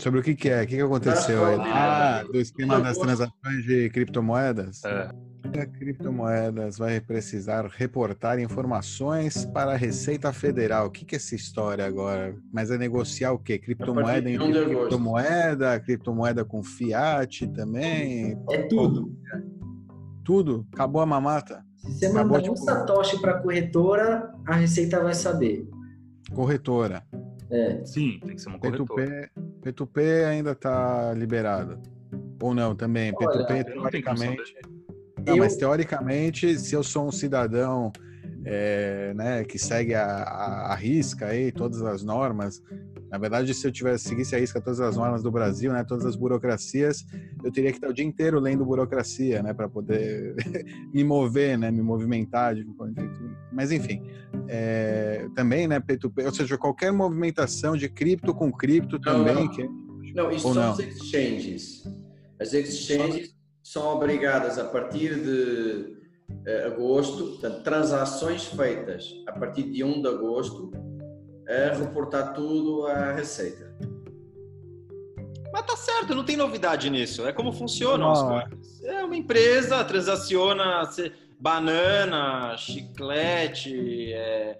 Sobre o que, que é? O que, que aconteceu aí? Ah, do esquema das transações de criptomoedas? É. A criptomoedas vai precisar reportar informações para a Receita Federal. O que, que é essa história agora? Mas é negociar o quê? Criptomoeda em criptomoeda, criptomoeda com fiat também? É tudo. Tudo? Acabou a mamata? Se você Acabou, mandar tipo... um satoshi para a corretora, a Receita vai saber. Corretora. É. Sim, tem que ser uma corretora. P2P, P2P ainda está liberado. Ou não, também. Olha, P2P, teoricamente. Não, eu... mas teoricamente, se eu sou um cidadão é, né, que segue a, a, a, risca aí todas as normas, na verdade, se eu tivesse seguisse a risca todas as normas do Brasil, né, todas as burocracias, eu teria que estar o dia inteiro lendo burocracia, né, para poder me mover, né, me movimentar. Mas enfim, é, também, né, P2P, ou seja, qualquer movimentação de cripto com cripto também. Não, que... não isso são não? as exchanges. As exchanges são obrigadas a partir de uh, agosto, portanto, transações feitas a partir de 1 de agosto, a reportar tudo à Receita. Mas tá certo, não tem novidade nisso. É como funcionam as coisas. É uma empresa, transaciona banana, chiclete, é,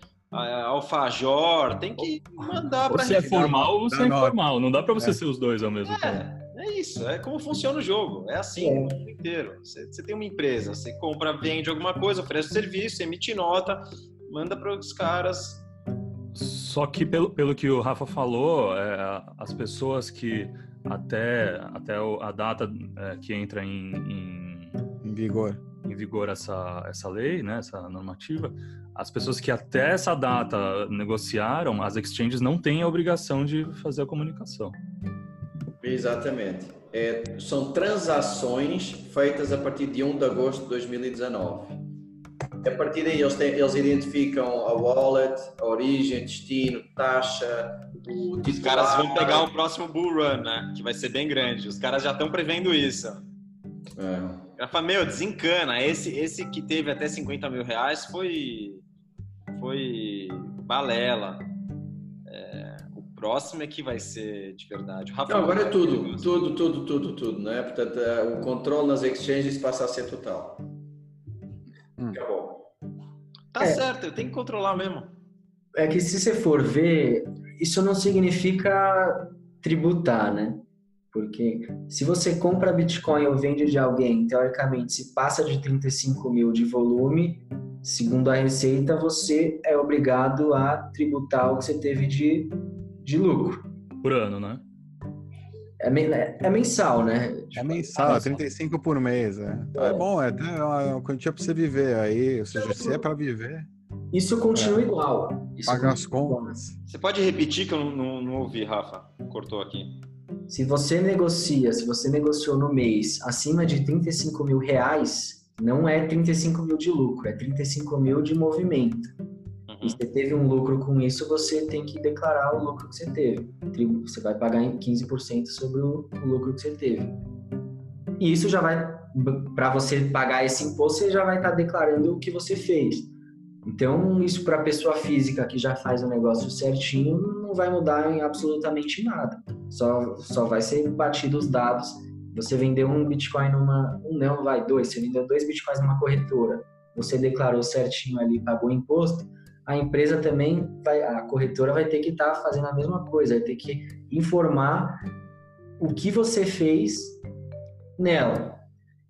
alfajor, tem que mandar para Você é formal ou você é informal, não dá para você é. ser os dois ao mesmo é, tempo. É isso, é como funciona o jogo, é assim é. o mundo inteiro. Você, você, tem uma empresa, você compra, vende alguma coisa, oferece serviço, emite nota, manda para os caras. Só que pelo, pelo que o Rafa falou, é, as pessoas que até, até a data é, que entra em, em, em vigor em vigor essa, essa lei, né, essa normativa, as pessoas que até essa data negociaram, as exchanges não têm a obrigação de fazer a comunicação. Exatamente. É, são transações feitas a partir de 1 de agosto de 2019. A partir daí eles, têm, eles identificam a wallet, a origem, destino, taxa, o titular. Os caras vão pegar o próximo bull run, né? Que vai ser bem grande. Os caras já estão prevendo isso. É. Ela fala, meu, desencana. Esse, esse que teve até 50 mil reais foi, foi balela. É, o próximo é que vai ser de verdade. Não, agora é tudo, tudo, tudo, tudo, tudo, né? Portanto, é, o controle nas exchanges passa a ser total. Hum. Acabou. Tá é. certo, eu tenho que controlar mesmo. É que se você for ver, isso não significa tributar, né? Porque se você compra Bitcoin ou vende de alguém, teoricamente, se passa de 35 mil de volume, segundo a Receita, você é obrigado a tributar o que você teve de, de lucro. Por ano, né? É, é, é mensal, né? É mensal, é 35 por mês. É, então é. é bom, é até uma quantia para você viver aí. Ou seja, se é para viver. Isso continua é. igual. Isso Paga as contas. Você pode repetir que eu não, não, não ouvi, Rafa? Cortou aqui. Se você negocia, se você negociou no mês acima de 35 mil reais, não é 35 mil de lucro, é 35 mil de movimento. Uhum. E você teve um lucro com isso, você tem que declarar o lucro que você teve. Você vai pagar em 15% sobre o, lucro que você teve. E isso já vai, para você pagar esse imposto, você já vai estar tá declarando o que você fez. Então, isso para a pessoa física que já faz o negócio certinho, não vai mudar em absolutamente nada. Só, só vai ser batido os dados. Você vendeu um Bitcoin numa. Um não, vai, dois. Você vendeu dois Bitcoins numa corretora. Você declarou certinho ali, pagou imposto. A empresa também vai. A corretora vai ter que estar tá fazendo a mesma coisa, vai ter que informar o que você fez nela.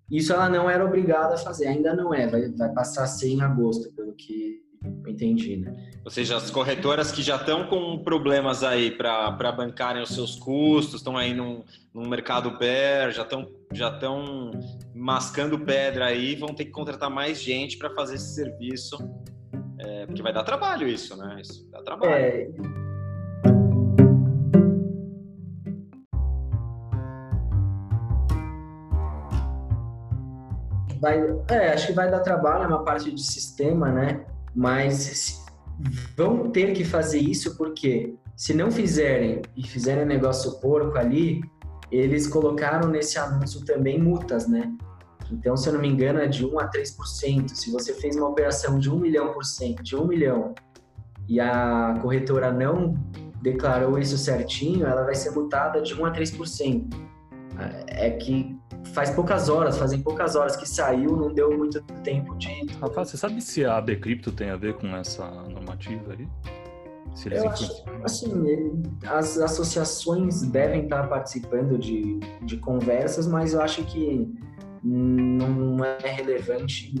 Isso ela não era obrigada a fazer, ainda não é, vai, vai passar a ser em agosto, pelo que entendi, né? Ou seja, as corretoras que já estão com problemas aí para bancarem os seus custos, estão aí num, num mercado bear, já estão já estão mascando pedra aí, vão ter que contratar mais gente para fazer esse serviço, é, porque vai dar trabalho isso, né? Isso dá trabalho. É... Vai, é, acho que vai dar trabalho, é uma parte de sistema, né? Mas vão ter que fazer isso porque se não fizerem e fizerem negócio porco ali, eles colocaram nesse anúncio também multas, né? Então, se eu não me engano, é de 1 a 3%. Se você fez uma operação de 1 milhão por cento, de 1 milhão, e a corretora não declarou isso certinho, ela vai ser multada de 1 a 3%. É que faz poucas horas, fazem poucas horas que saiu, não deu muito tempo de. Rafael, você sabe se a AB Cripto tem a ver com essa normativa aí? Se eles Eu acho, assim, as associações devem estar participando de, de conversas, mas eu acho que não é relevante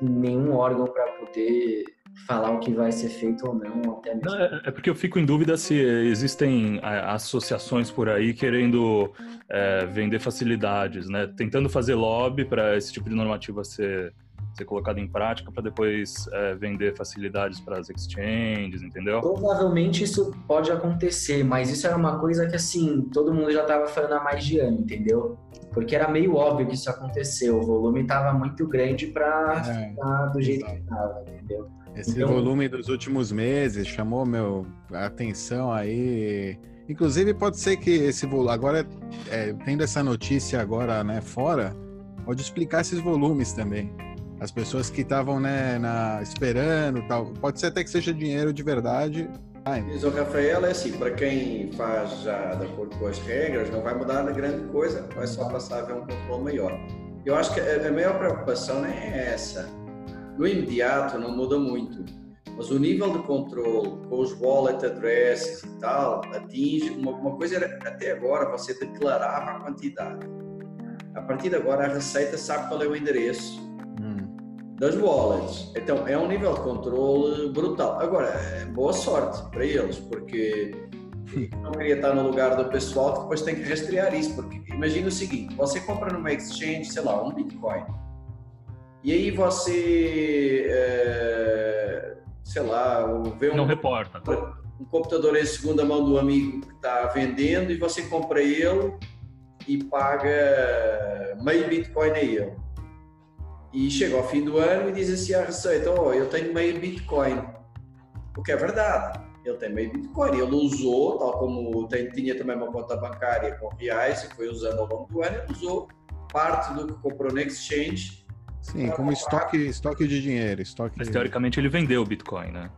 nenhum órgão para poder falar o que vai ser feito ou não. Até mesmo. É, é, porque eu fico em dúvida se existem é, associações por aí querendo é, vender facilidades, né? Tentando fazer lobby para esse tipo de normativa ser ser colocado em prática para depois é, vender facilidades para as exchanges, entendeu? Provavelmente isso pode acontecer, mas isso era uma coisa que assim todo mundo já estava falando há mais de ano, entendeu? Porque era meio óbvio que isso aconteceu, o volume estava muito grande para é, ficar do jeito exato. que estava, entendeu? Esse então, volume dos últimos meses chamou meu atenção aí. Inclusive pode ser que esse volume agora é, tendo essa notícia agora, né, fora, pode explicar esses volumes também as pessoas que estavam né, na, esperando tal. Pode ser até que seja dinheiro de verdade. Ai. Diz o Rafael, é assim, para quem faz já de acordo com as regras, não vai mudar a grande coisa, vai só passar a ver um controle maior. Eu acho que a, a maior preocupação não é essa. No imediato não muda muito, mas o nível de controle com os wallet addresses e tal atinge uma, uma coisa era até agora você declarava a quantidade. A partir de agora a Receita sabe qual é o endereço das wallets. Então é um nível de controle brutal. Agora, é boa sorte para eles, porque não queria estar no lugar do pessoal que depois tem que rastrear isso. Porque imagina o seguinte: você compra numa exchange, sei lá, um Bitcoin, e aí você, é, sei lá, vê um. Não reporta. Um computador em segunda mão do amigo que está vendendo e você compra ele e paga meio Bitcoin a ele e chega ao fim do ano e diz assim à Receita: Oh, eu tenho meio Bitcoin. O que é verdade. Ele tem meio Bitcoin. Ele usou, tal como tem, tinha também uma conta bancária com reais e foi usando ao longo do ano, ele usou parte do que comprou na exchange. Sim, como estoque, estoque de dinheiro. Estoque mas teoricamente ele vendeu o Bitcoin, né?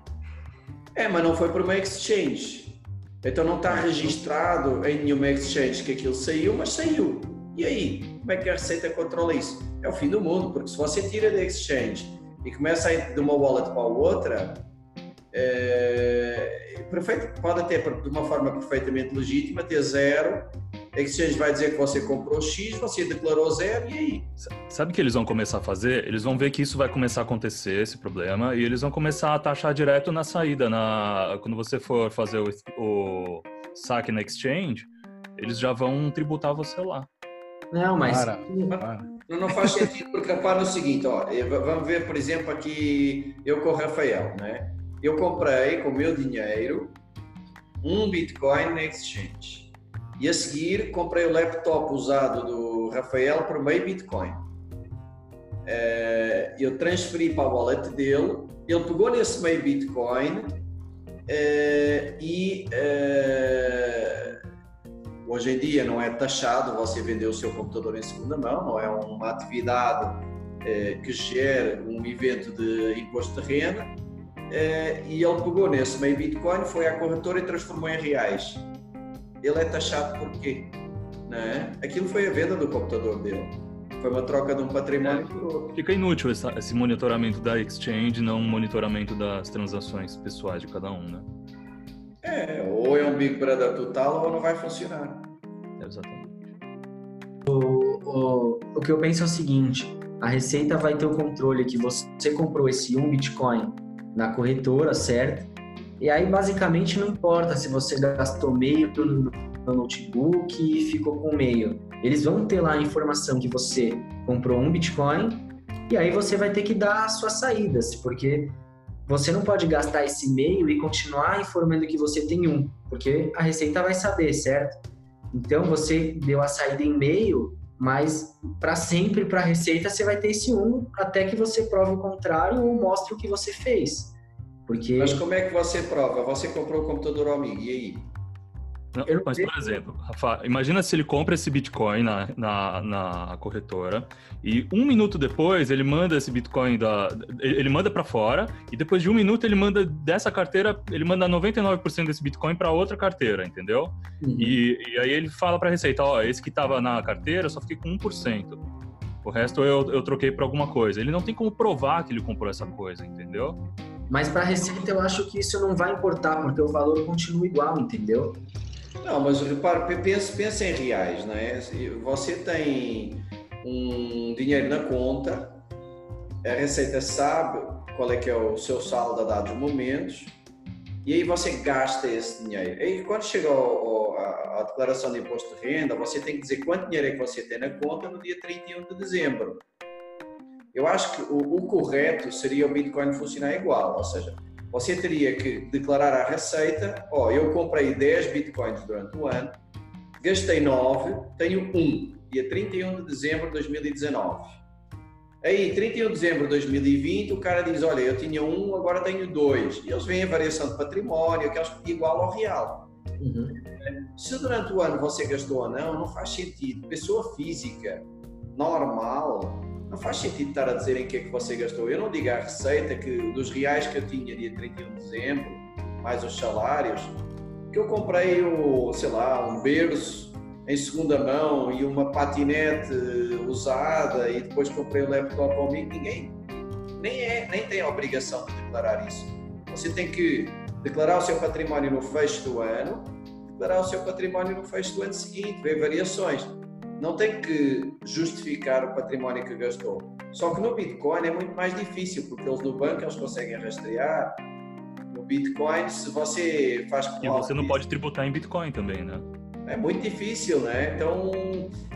É, mas não foi para uma exchange. Então não está registrado em nenhuma exchange que aquilo saiu, mas saiu. E aí? Como é que a Receita controla isso? É o fim do mundo, porque se você tira da exchange e começa a ir de uma wallet para a outra, é, perfeito, pode até de uma forma perfeitamente legítima ter zero. A exchange vai dizer que você comprou X, você declarou zero e aí? Sabe o que eles vão começar a fazer? Eles vão ver que isso vai começar a acontecer, esse problema, e eles vão começar a taxar direto na saída. Na, quando você for fazer o, o saque na exchange, eles já vão tributar você lá. Não, mas. Para, para. Não, não faz sentido, porque repara no seguinte: ó, vamos ver, por exemplo, aqui eu com o Rafael, né? Eu comprei com o meu dinheiro um Bitcoin na Exchange. E a seguir comprei o laptop usado do Rafael por meio Bitcoin. Eh, eu transferi para a wallet dele, ele pegou nesse meio Bitcoin eh, e eh, Hoje em dia não é taxado você vender o seu computador em segunda mão, não é uma atividade que gere um evento de imposto de renda. E ele pegou nesse meio Bitcoin, foi à corretora e transformou em reais. Ele é taxado por quê? Não é? Aquilo foi a venda do computador dele. Foi uma troca de um patrimônio por outro. Fica inútil esse, esse monitoramento da exchange, não um monitoramento das transações pessoais de cada um, né? É, ou é um Big Brother total ou não vai funcionar. Exatamente. O, o, o que eu penso é o seguinte: a Receita vai ter o controle que você comprou esse um Bitcoin na corretora, certo? E aí, basicamente, não importa se você gastou meio no notebook e ficou com meio. Eles vão ter lá a informação que você comprou um Bitcoin e aí você vai ter que dar as suas saídas, porque você não pode gastar esse meio e continuar informando que você tem um, porque a Receita vai saber, certo? Então você deu a saída em meio, mas para sempre para a Receita você vai ter esse um até que você prove o contrário ou mostre o que você fez. Porque... Mas como é que você prova? Você comprou o computador amigo, e aí? Não, mas, por exemplo, Rafa, imagina se ele compra esse Bitcoin na, na, na corretora e um minuto depois ele manda esse Bitcoin da. Ele manda para fora e depois de um minuto ele manda dessa carteira, ele manda 99% desse Bitcoin para outra carteira, entendeu? Uhum. E, e, aí ele fala para a Receita: ó, esse que estava na carteira só fiquei com 1%. O resto eu, eu troquei por alguma coisa. Ele não tem como provar que ele comprou essa coisa, entendeu? Mas para a Receita eu acho que isso não vai importar, porque o valor continua igual, entendeu? Não, mas repare, pense, pense em reais, não é? Você tem um dinheiro na conta, a Receita sabe qual é que é o seu saldo a dados momentos, e aí você gasta esse dinheiro. Aí quando chega ao, a, declaração de imposto de renda, você tem que dizer quanto dinheiro é que você tem na conta no dia 31 de dezembro. Eu acho que o, o correto seria o Bitcoin funcionar igual, ou seja, você teria que declarar à Receita: ó, oh, eu comprei 10 bitcoins durante o ano, gastei 9, tenho 1, dia 31 de dezembro de 2019. Aí, 31 de dezembro de 2020, o cara diz: Olha, eu tinha 1, agora tenho 2. E eles veem a variação de património, que é igual ao real. Uhum. Se durante o ano você gastou ou não, não faz sentido. Pessoa física, normal, não faz sentido estar a dizer em que é que você gastou. Eu não digo a receita que dos reais que eu tinha dia 31 de dezembro, mais os salários, que eu comprei, o, sei lá, um berço em segunda mão e uma patinete usada e depois comprei um laptop ao mim. Ninguém nem, é, nem tem a obrigação de declarar isso. Você tem que declarar o seu património no fecho do ano, declarar o seu património no fecho do ano seguinte, ver variações não tem que justificar o património que gastou. Só que no Bitcoin é muito mais difícil, porque eles no banco eles conseguem rastrear. No Bitcoin, se você faz E você não pode tributar em Bitcoin também, né? É muito difícil, né? Então,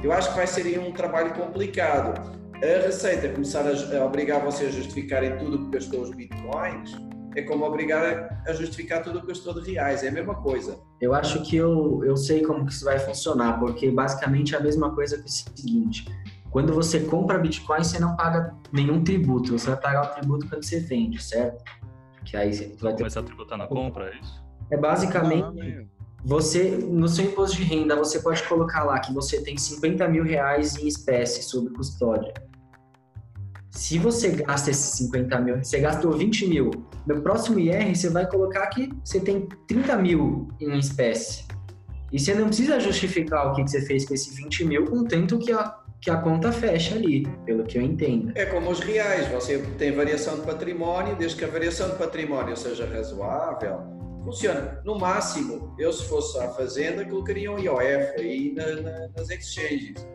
eu acho que vai ser um trabalho complicado. A Receita começar a, obrigar você a justificar em tudo que gastou os Bitcoins, é como obrigar a justificar tudo o que eu estou de reais, é a mesma coisa. Eu acho que eu, eu sei como que isso vai funcionar, porque basicamente é a mesma coisa que o seguinte, quando você compra Bitcoin, você não paga nenhum tributo, você vai pagar o tributo quando você vende, certo? Que aí você vai ter... Começar a tributar na compra, é isso? É basicamente... Você, no seu imposto de renda, você pode colocar lá que você tem 50 mil reais em espécie sob custódia. Se você gasta esses 50 mil, você gastou 20 mil, no próximo IR você vai colocar que você tem 30 mil em espécie. E você não precisa justificar o que você fez com esse 20 mil, contanto que a, que a conta fecha ali, pelo que eu entendo. É como os reais, você tem variação de património, desde que a variação de património seja razoável, funciona. No máximo, eu se fosse à fazenda, colocaria um IOF aí na, na, nas exchanges.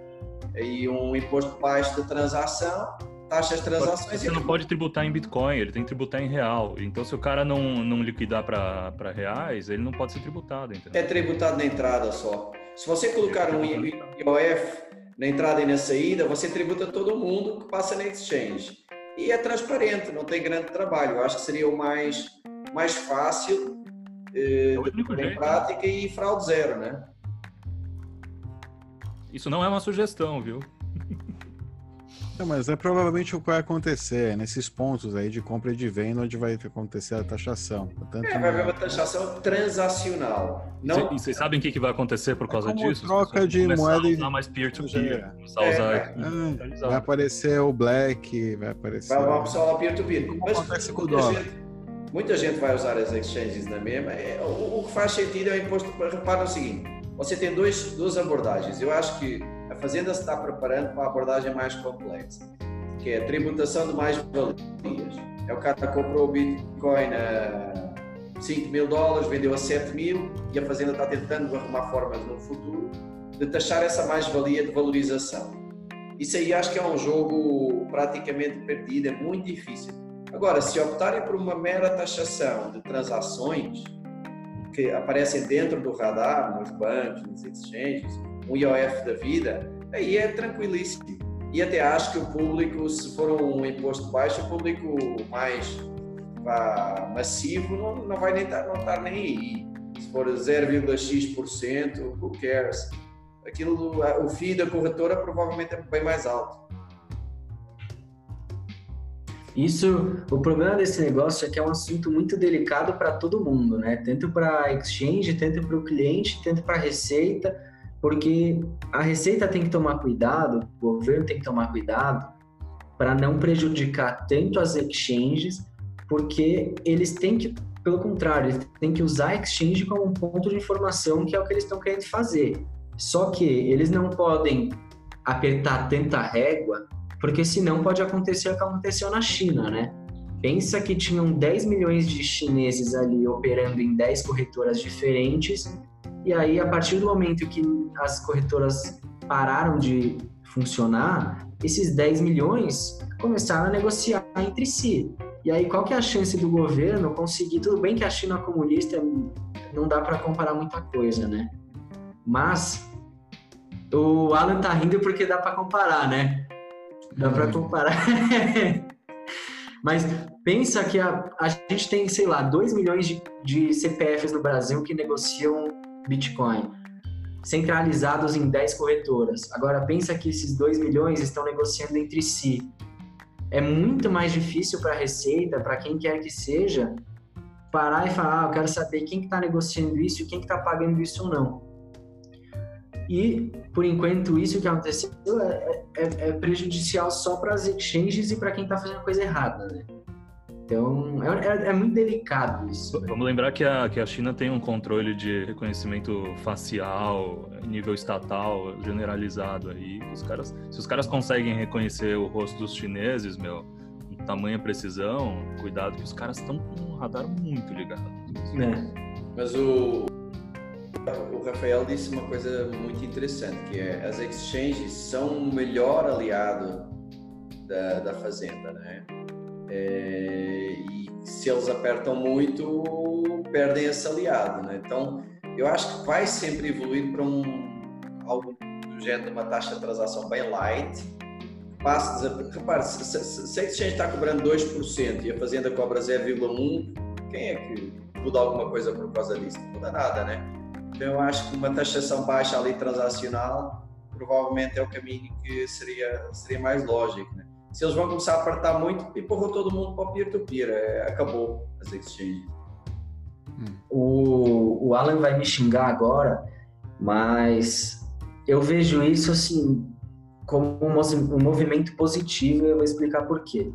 Aí um imposto baixo de transação taxas de transações. Você não pode tributar em Bitcoin, ele tem que tributar em real. Então, se o cara não, não liquidar para reais, ele não pode ser tributado. Entendeu? É tributado na entrada só. Se você colocar um IOF na entrada e na saída, você tributa todo mundo que passa na exchange. E é transparente, não tem grande trabalho. Eu acho que seria o mais, mais fácil eh, é em prática e fraude zero, né? Isso não é uma sugestão, viu? Não, mas é provavelmente o que vai acontecer nesses pontos aí de compra e de venda onde vai acontecer a taxação. Portanto, é, vai haver uma taxação transacional. Não... E vocês sabem o que vai acontecer por causa é disso? Troca de moeda e usar mais peer-to-peer. -peer, é, é, vai aparecer o Black, vai aparecer. Vai uma opção peer-to-peer. Mas acontece com o dólar. Gente, muita gente vai usar as exchanges na mesma. É, o, o, que faz sentido é o imposto. Repara o seguinte: você tem dois, duas abordagens. Eu acho que Fazenda se está preparando para a abordagem mais complexa, que é a tributação de mais-valias. É o cara que comprou o Bitcoin a 5 mil dólares, vendeu a 7 mil e a Fazenda está tentando arrumar formas no futuro de taxar essa mais-valia de valorização. Isso aí acho que é um jogo praticamente perdido, é muito difícil. Agora, se optarem por uma mera taxação de transações que aparecem dentro do radar, nos bancos, nos exchanges, um IOF da vida, aí é tranquilíssimo. E até acho que o público, se for um imposto baixo, o público mais massivo não, não vai nem estar, não estar nem aí. Se for 0,x%, who cares? Aquilo, o FII da corretora provavelmente é bem mais alto. Isso, o problema desse negócio é que é um assunto muito delicado para todo mundo, né? Tanto para exchange, tanto para o cliente, tanto para a receita, porque a receita tem que tomar cuidado, o governo tem que tomar cuidado para não prejudicar tanto as exchanges, porque eles têm que, pelo contrário, eles têm que usar a exchange como um ponto de informação, que é o que eles estão querendo fazer. Só que eles não podem apertar tanta régua porque senão pode acontecer o que aconteceu na China, né? Pensa que tinham 10 milhões de chineses ali operando em 10 corretoras diferentes, e aí a partir do momento que as corretoras pararam de funcionar, esses 10 milhões começaram a negociar entre si. E aí qual que é a chance do governo conseguir, tudo bem que a China comunista não dá para comparar muita coisa, né? Mas o Alan tá rindo porque dá para comparar, né? Dá para uhum. comparar. Mas pensa que a, a gente tem, sei lá, 2 milhões de, de CPFs no Brasil que negociam Bitcoin, centralizados em 10 corretoras. Agora pensa que esses 2 milhões estão negociando entre si. É muito mais difícil para a Receita, para quem quer que seja, parar e falar, ah, eu quero saber quem está que tá negociando isso e quem está que tá pagando isso ou não. E, por enquanto, isso que aconteceu é, é, é prejudicial só para as exchanges e para quem está fazendo coisa errada, né? Então, é, é, é, muito delicado isso. Né? Vamos lembrar que a, que a China tem um controle de reconhecimento facial, nível estatal, generalizado aí. Os caras, se os caras conseguem reconhecer o rosto dos chineses, meu, com tamanha precisão, cuidado que os caras estão com um radar muito ligado. Né? Mas o, o Rafael disse uma coisa muito interessante, que é as exchanges são o melhor aliado da, da fazenda, né? É, e se eles apertam muito, perdem esse aliado, né? Então, eu acho que vai sempre evoluir para um algo do género uma taxa de transação bem light, passe repare, se, se, se a exchange está cobrando 2% e a fazenda cobra 0,1%, quem é que muda alguma coisa por causa disso? Não muda nada, né? Então eu acho que uma taxação baixa ali transacional provavelmente é o caminho que seria, seria mais lógico. Né? Se eles vão começar a apertar muito, empurrou todo mundo para o peer-to-peer, é, acabou as exchanges. O, o Alan vai me xingar agora, mas eu vejo isso assim como um, um movimento positivo e eu vou explicar por quê.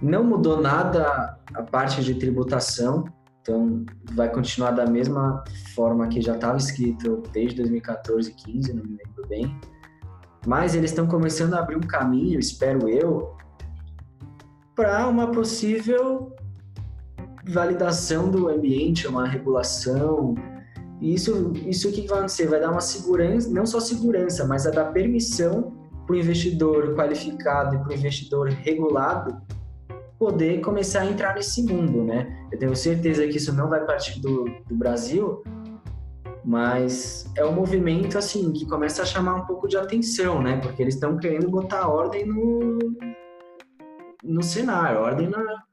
Não mudou nada a parte de tributação, então, vai continuar da mesma forma que já estava escrito desde 2014, 15, não me lembro bem. Mas eles estão começando a abrir um caminho, espero eu, para uma possível validação do ambiente, uma regulação. E isso, isso que vai acontecer? Vai dar uma segurança, não só segurança, mas vai dar permissão para o investidor qualificado e para o investidor regulado poder começar a entrar nesse mundo, né? Eu tenho certeza que isso não vai partir do, do Brasil, mas é um movimento assim que começa a chamar um pouco de atenção, né? Porque eles estão querendo botar ordem no no cenário, ordem na,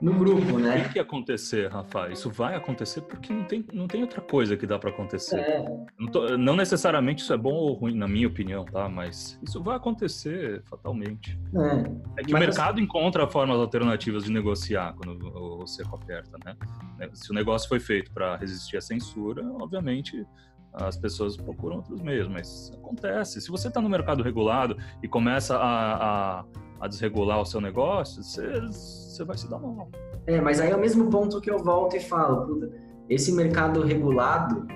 no grupo, né? O que acontecer, Rafa? Isso vai acontecer porque não tem, não tem outra coisa que dá para acontecer. É. Não, tô, não, necessariamente isso é bom ou ruim, na minha opinião, tá? Mas isso vai acontecer fatalmente. É, é que Mas... o mercado encontra formas alternativas de negociar quando o cerco aperta, né? Se o negócio foi feito para resistir à censura, obviamente as pessoas procuram outros meios, mas acontece. Se você está no mercado regulado e começa a, a, a desregular o seu negócio, você você vai se dar mal. É, mas aí é o mesmo ponto que eu volto e falo, puta, esse mercado regulado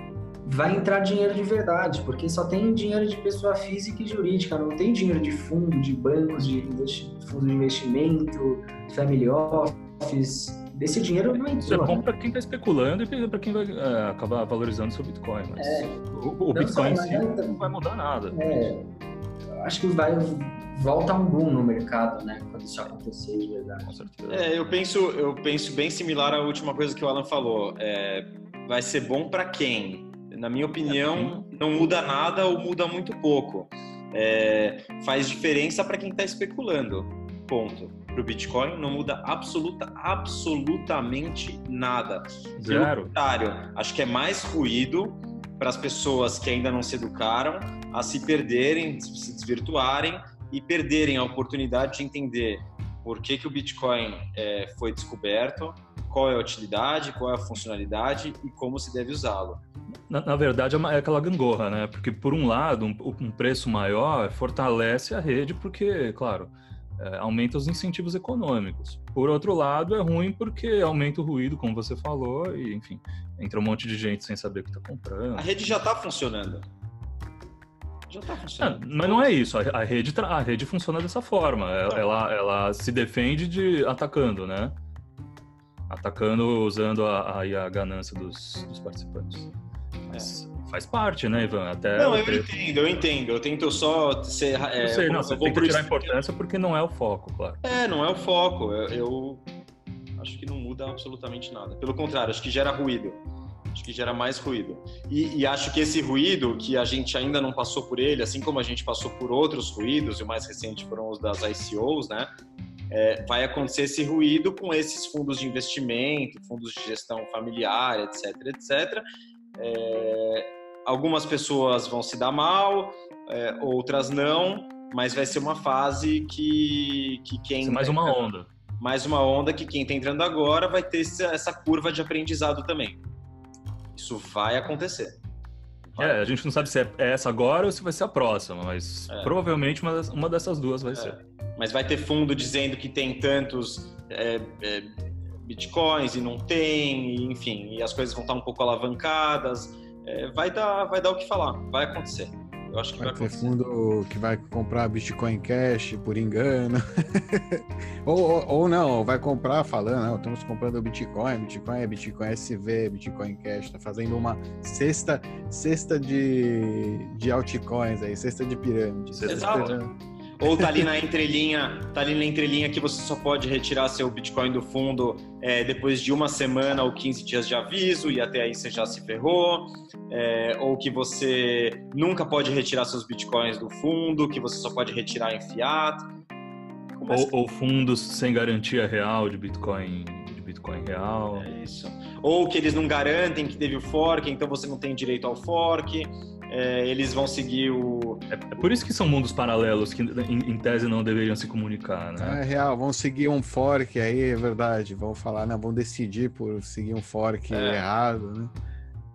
vai entrar dinheiro de verdade, porque só tem dinheiro de pessoa física e jurídica, não tem dinheiro de fundo, de bancos, de fundo de investimento, family office. Desse dinheiro não entrou. Isso é bom para quem está especulando e para quem vai é, acabar valorizando seu Bitcoin. Mas é, o, o Bitcoin em si não vai mudar nada. É, acho que vai volta um boom no mercado, né? Quando isso acontecer de verdade. Com certeza. É, eu penso, eu penso bem similar à última coisa que o Alan falou. É, vai ser bom para quem? Na minha opinião, não muda nada ou muda muito pouco. É, faz diferença para quem está especulando. Ponto. Para o Bitcoin não muda absoluta, absolutamente nada. Zero. Pelo acho que é mais ruído para as pessoas que ainda não se educaram a se perderem, se desvirtuarem e perderem a oportunidade de entender por que, que o Bitcoin é, foi descoberto, qual é a utilidade, qual é a funcionalidade e como se deve usá-lo. Na, na, verdade, é, é aquela gangorra, né? Porque, por um lado, um, um preço maior fortalece a rede, porque, claro, é, aumenta os incentivos econômicos. Por outro lado, é ruim porque aumenta o ruído, como você falou, e, enfim, entra um monte de gente sem saber o que está comprando. A rede já está funcionando. Já está funcionando. É, mas não é isso. A, rede, a rede funciona dessa forma. Ela, ela, ela, se defende de atacando, né? Atacando usando a, a, a ganância dos, dos participantes. Mas é. faz parte, né, Ivan? Até não, eu entendo, eu entendo. Eu tento só ser. É, sei, não, você tem que tirar importância porque não é o foco, claro. É, não é o foco. Eu, eu acho que não muda absolutamente nada. Pelo contrário, acho que gera ruído acho que gera mais ruído. E, e, acho que esse ruído, que a gente ainda não passou por ele, assim como a gente passou por outros ruídos, e o mais recente foram os das ICOs, né? É, vai acontecer esse ruído com esses fundos de investimento, fundos de gestão familiar, etc, etc. É, algumas pessoas vão se dar mal, é, outras não, mas vai ser uma fase que, que quem... mais uma onda. Mais uma onda que quem está entrando agora vai ter essa curva de aprendizado também. Isso vai acontecer. Vai. É, a gente não sabe se é essa agora ou se vai ser a próxima, mas é. provavelmente uma, uma dessas duas vai é. ser. Mas vai ter fundo dizendo que tem tantos é, é, bitcoins e não tem, e, enfim, e as coisas vão estar um pouco alavancadas. É, vai, dar, vai dar o que falar, vai acontecer. Eu acho que vai, vai ter fundo que vai comprar Bitcoin Cash por engano. ou, ou, ou, não, vai comprar falando, não, estamos comprando Bitcoin, Bitcoin é Bitcoin SV, Bitcoin Cash, tá fazendo uma cesta, cesta de, de altcoins aí, cesta de pirâmide. Cesta Exato. De pirâmide. Ou tá ali na entrelinha, tá ali na entrelinha que você só pode retirar seu Bitcoin do fundo é, depois de uma semana ou 15 dias de aviso e até aí você já se ferrou. É, ou que você nunca pode retirar seus Bitcoins do fundo, que você só pode retirar em fiat. Ou, ou, fundos sem garantia real de Bitcoin, Bitcoin real. É isso. Ou que eles não garantem que teve o fork, então você não tem direito ao fork é, eles vão seguir o. É, é, por isso que são mundos paralelos que, em, em, tese, não deveriam se comunicar, né? É real, vão seguir um fork aí, é verdade. Vão falar, não, vão decidir por seguir um fork é. errado, né?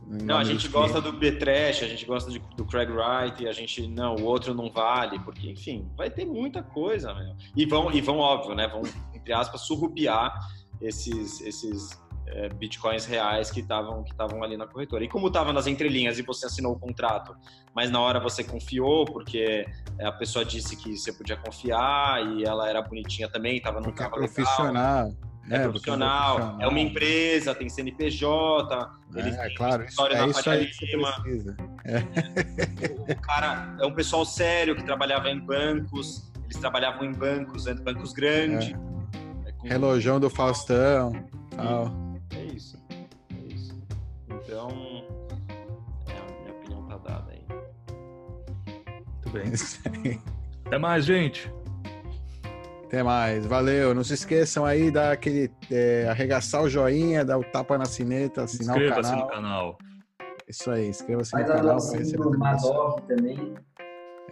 Não, a gente gosta do B-Trash, a gente gosta de, do Craig Wright, e a gente, não, o outro não vale, porque, enfim, vai ter muita coisa, meu. E vão, e vão óbvio, né? Vão, entre aspas, surrupiar esses, esses é, bitcoins reais que estavam que estavam ali na corretora. E como estava nas entrelinhas e você assinou o contrato, mas na hora você confiou porque a pessoa disse que você podia confiar e ela era bonitinha também, estava no carro é profissional. É, é, profissional, é uma empresa, tem CNPJ, eles é, claro, história é aí que precisa. É. O cara é um pessoal sério que trabalhava em bancos, eles trabalhavam em bancos, bancos grandes. É. Relojão do Faustão, tal. Então, é, a minha opinião tá dada aí. Muito bem. Até mais, gente. Até mais, valeu. Não se esqueçam aí da aquele é, arregaçar o joinha, dar o tapa na sineta, assinar o canal. no canal. Isso aí, inscreva-se no canal para receber Madov também.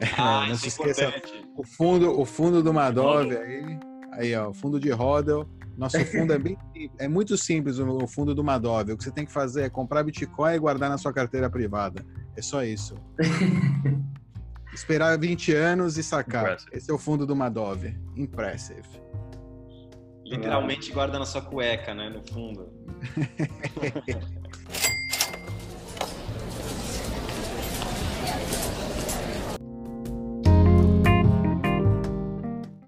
É, ah, não se é esqueça o fundo, o fundo do Madov aí, aí ó, o fundo de Rodel nosso fundo é bem é muito simples o fundo do Madov. O que você tem que fazer é comprar Bitcoin e guardar na sua carteira privada. É só isso. Esperar 20 anos e sacar. Impressive. Esse é o fundo do Madov. Impressive. Literalmente guarda na sua cueca, né? No fundo.